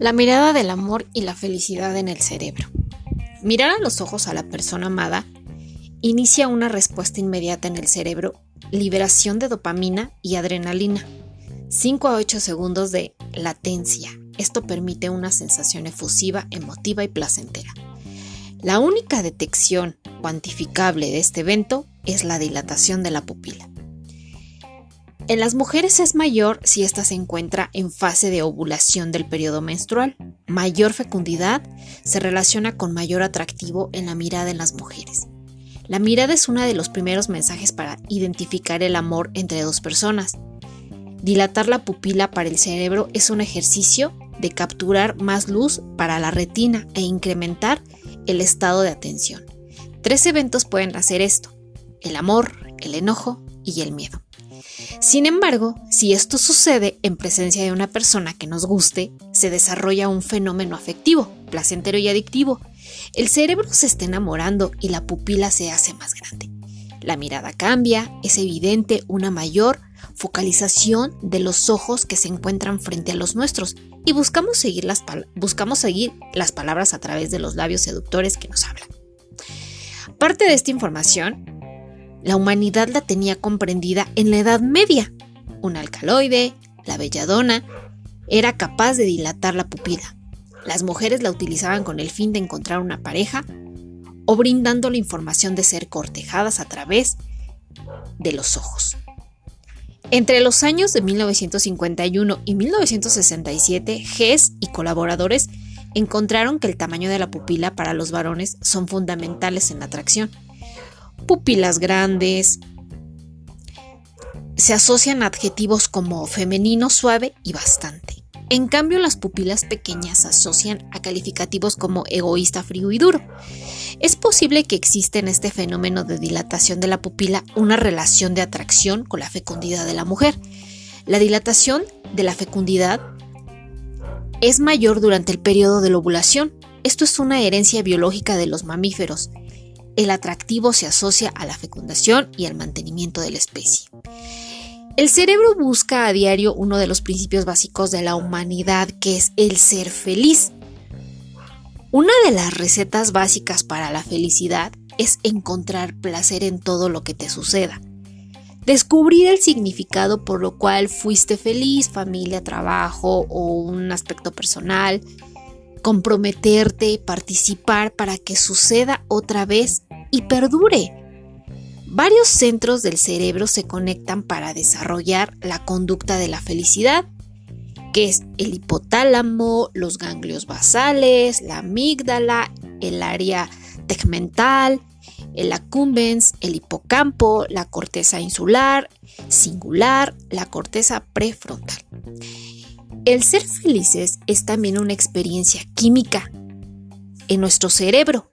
La mirada del amor y la felicidad en el cerebro. Mirar a los ojos a la persona amada inicia una respuesta inmediata en el cerebro, liberación de dopamina y adrenalina. 5 a 8 segundos de latencia. Esto permite una sensación efusiva, emotiva y placentera. La única detección cuantificable de este evento es la dilatación de la pupila. En las mujeres es mayor si ésta se encuentra en fase de ovulación del periodo menstrual. Mayor fecundidad se relaciona con mayor atractivo en la mirada en las mujeres. La mirada es uno de los primeros mensajes para identificar el amor entre dos personas. Dilatar la pupila para el cerebro es un ejercicio de capturar más luz para la retina e incrementar el estado de atención. Tres eventos pueden hacer esto, el amor, el enojo y el miedo. Sin embargo, si esto sucede en presencia de una persona que nos guste, se desarrolla un fenómeno afectivo, placentero y adictivo. El cerebro se está enamorando y la pupila se hace más grande. La mirada cambia, es evidente una mayor focalización de los ojos que se encuentran frente a los nuestros y buscamos seguir las, buscamos seguir las palabras a través de los labios seductores que nos hablan. Parte de esta información la humanidad la tenía comprendida en la Edad Media. Un alcaloide, la belladona, era capaz de dilatar la pupila. Las mujeres la utilizaban con el fin de encontrar una pareja o brindando la información de ser cortejadas a través de los ojos. Entre los años de 1951 y 1967, Hess y colaboradores encontraron que el tamaño de la pupila para los varones son fundamentales en la atracción pupilas grandes. Se asocian adjetivos como femenino, suave y bastante. En cambio, las pupilas pequeñas se asocian a calificativos como egoísta, frío y duro. Es posible que exista en este fenómeno de dilatación de la pupila una relación de atracción con la fecundidad de la mujer. La dilatación de la fecundidad es mayor durante el periodo de la ovulación. Esto es una herencia biológica de los mamíferos el atractivo se asocia a la fecundación y al mantenimiento de la especie. El cerebro busca a diario uno de los principios básicos de la humanidad, que es el ser feliz. Una de las recetas básicas para la felicidad es encontrar placer en todo lo que te suceda. Descubrir el significado por lo cual fuiste feliz, familia, trabajo o un aspecto personal, comprometerte, participar para que suceda otra vez y perdure. Varios centros del cerebro se conectan para desarrollar la conducta de la felicidad, que es el hipotálamo, los ganglios basales, la amígdala, el área tegmental, el accumbens, el hipocampo, la corteza insular, singular, la corteza prefrontal. El ser felices es también una experiencia química en nuestro cerebro,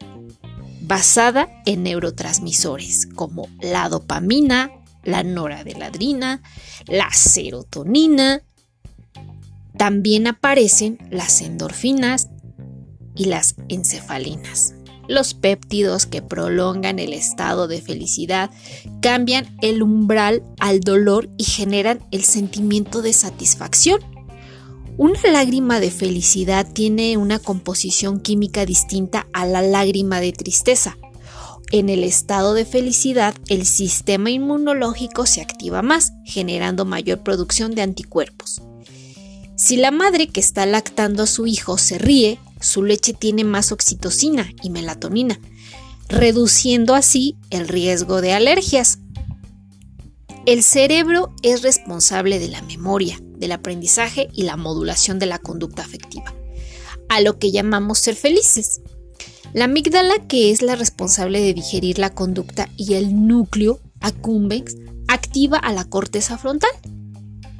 basada en neurotransmisores como la dopamina, la noradrenalina, la serotonina. También aparecen las endorfinas y las encefalinas. Los péptidos que prolongan el estado de felicidad cambian el umbral al dolor y generan el sentimiento de satisfacción. Una lágrima de felicidad tiene una composición química distinta a la lágrima de tristeza. En el estado de felicidad, el sistema inmunológico se activa más, generando mayor producción de anticuerpos. Si la madre que está lactando a su hijo se ríe, su leche tiene más oxitocina y melatonina, reduciendo así el riesgo de alergias. El cerebro es responsable de la memoria, del aprendizaje y la modulación de la conducta afectiva, a lo que llamamos ser felices. La amígdala, que es la responsable de digerir la conducta, y el núcleo accumbens activa a la corteza frontal,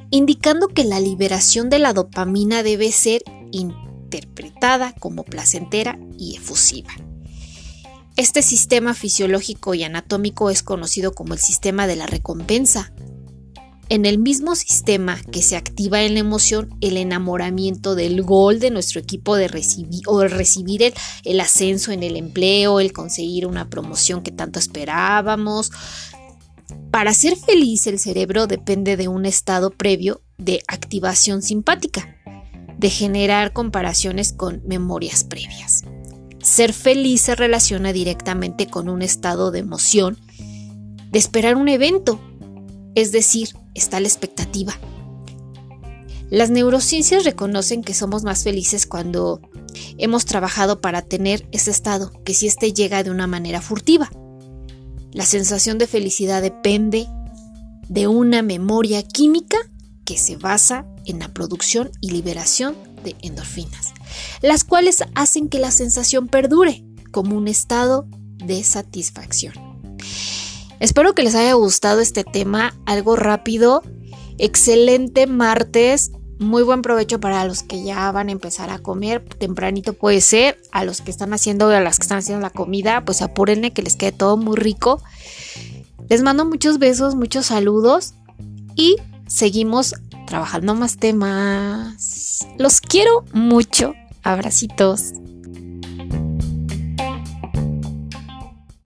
indicando que la liberación de la dopamina debe ser interpretada como placentera y efusiva. Este sistema fisiológico y anatómico es conocido como el sistema de la recompensa en el mismo sistema que se activa en la emoción el enamoramiento del gol de nuestro equipo de recibir o recibir el ascenso en el empleo, el conseguir una promoción que tanto esperábamos. Para ser feliz el cerebro depende de un estado previo de activación simpática. de generar comparaciones con memorias previas. Ser feliz se relaciona directamente con un estado de emoción, de esperar un evento, es decir, está la expectativa. Las neurociencias reconocen que somos más felices cuando hemos trabajado para tener ese estado, que si éste llega de una manera furtiva. La sensación de felicidad depende de una memoria química que se basa en la producción y liberación de endorfinas, las cuales hacen que la sensación perdure como un estado de satisfacción. Espero que les haya gustado este tema, algo rápido. Excelente martes, muy buen provecho para los que ya van a empezar a comer, tempranito puede ser, a los que están haciendo, a las que están haciendo la comida, pues apúrenle que les quede todo muy rico. Les mando muchos besos, muchos saludos y seguimos trabajando más temas. Los quiero mucho. Abracitos.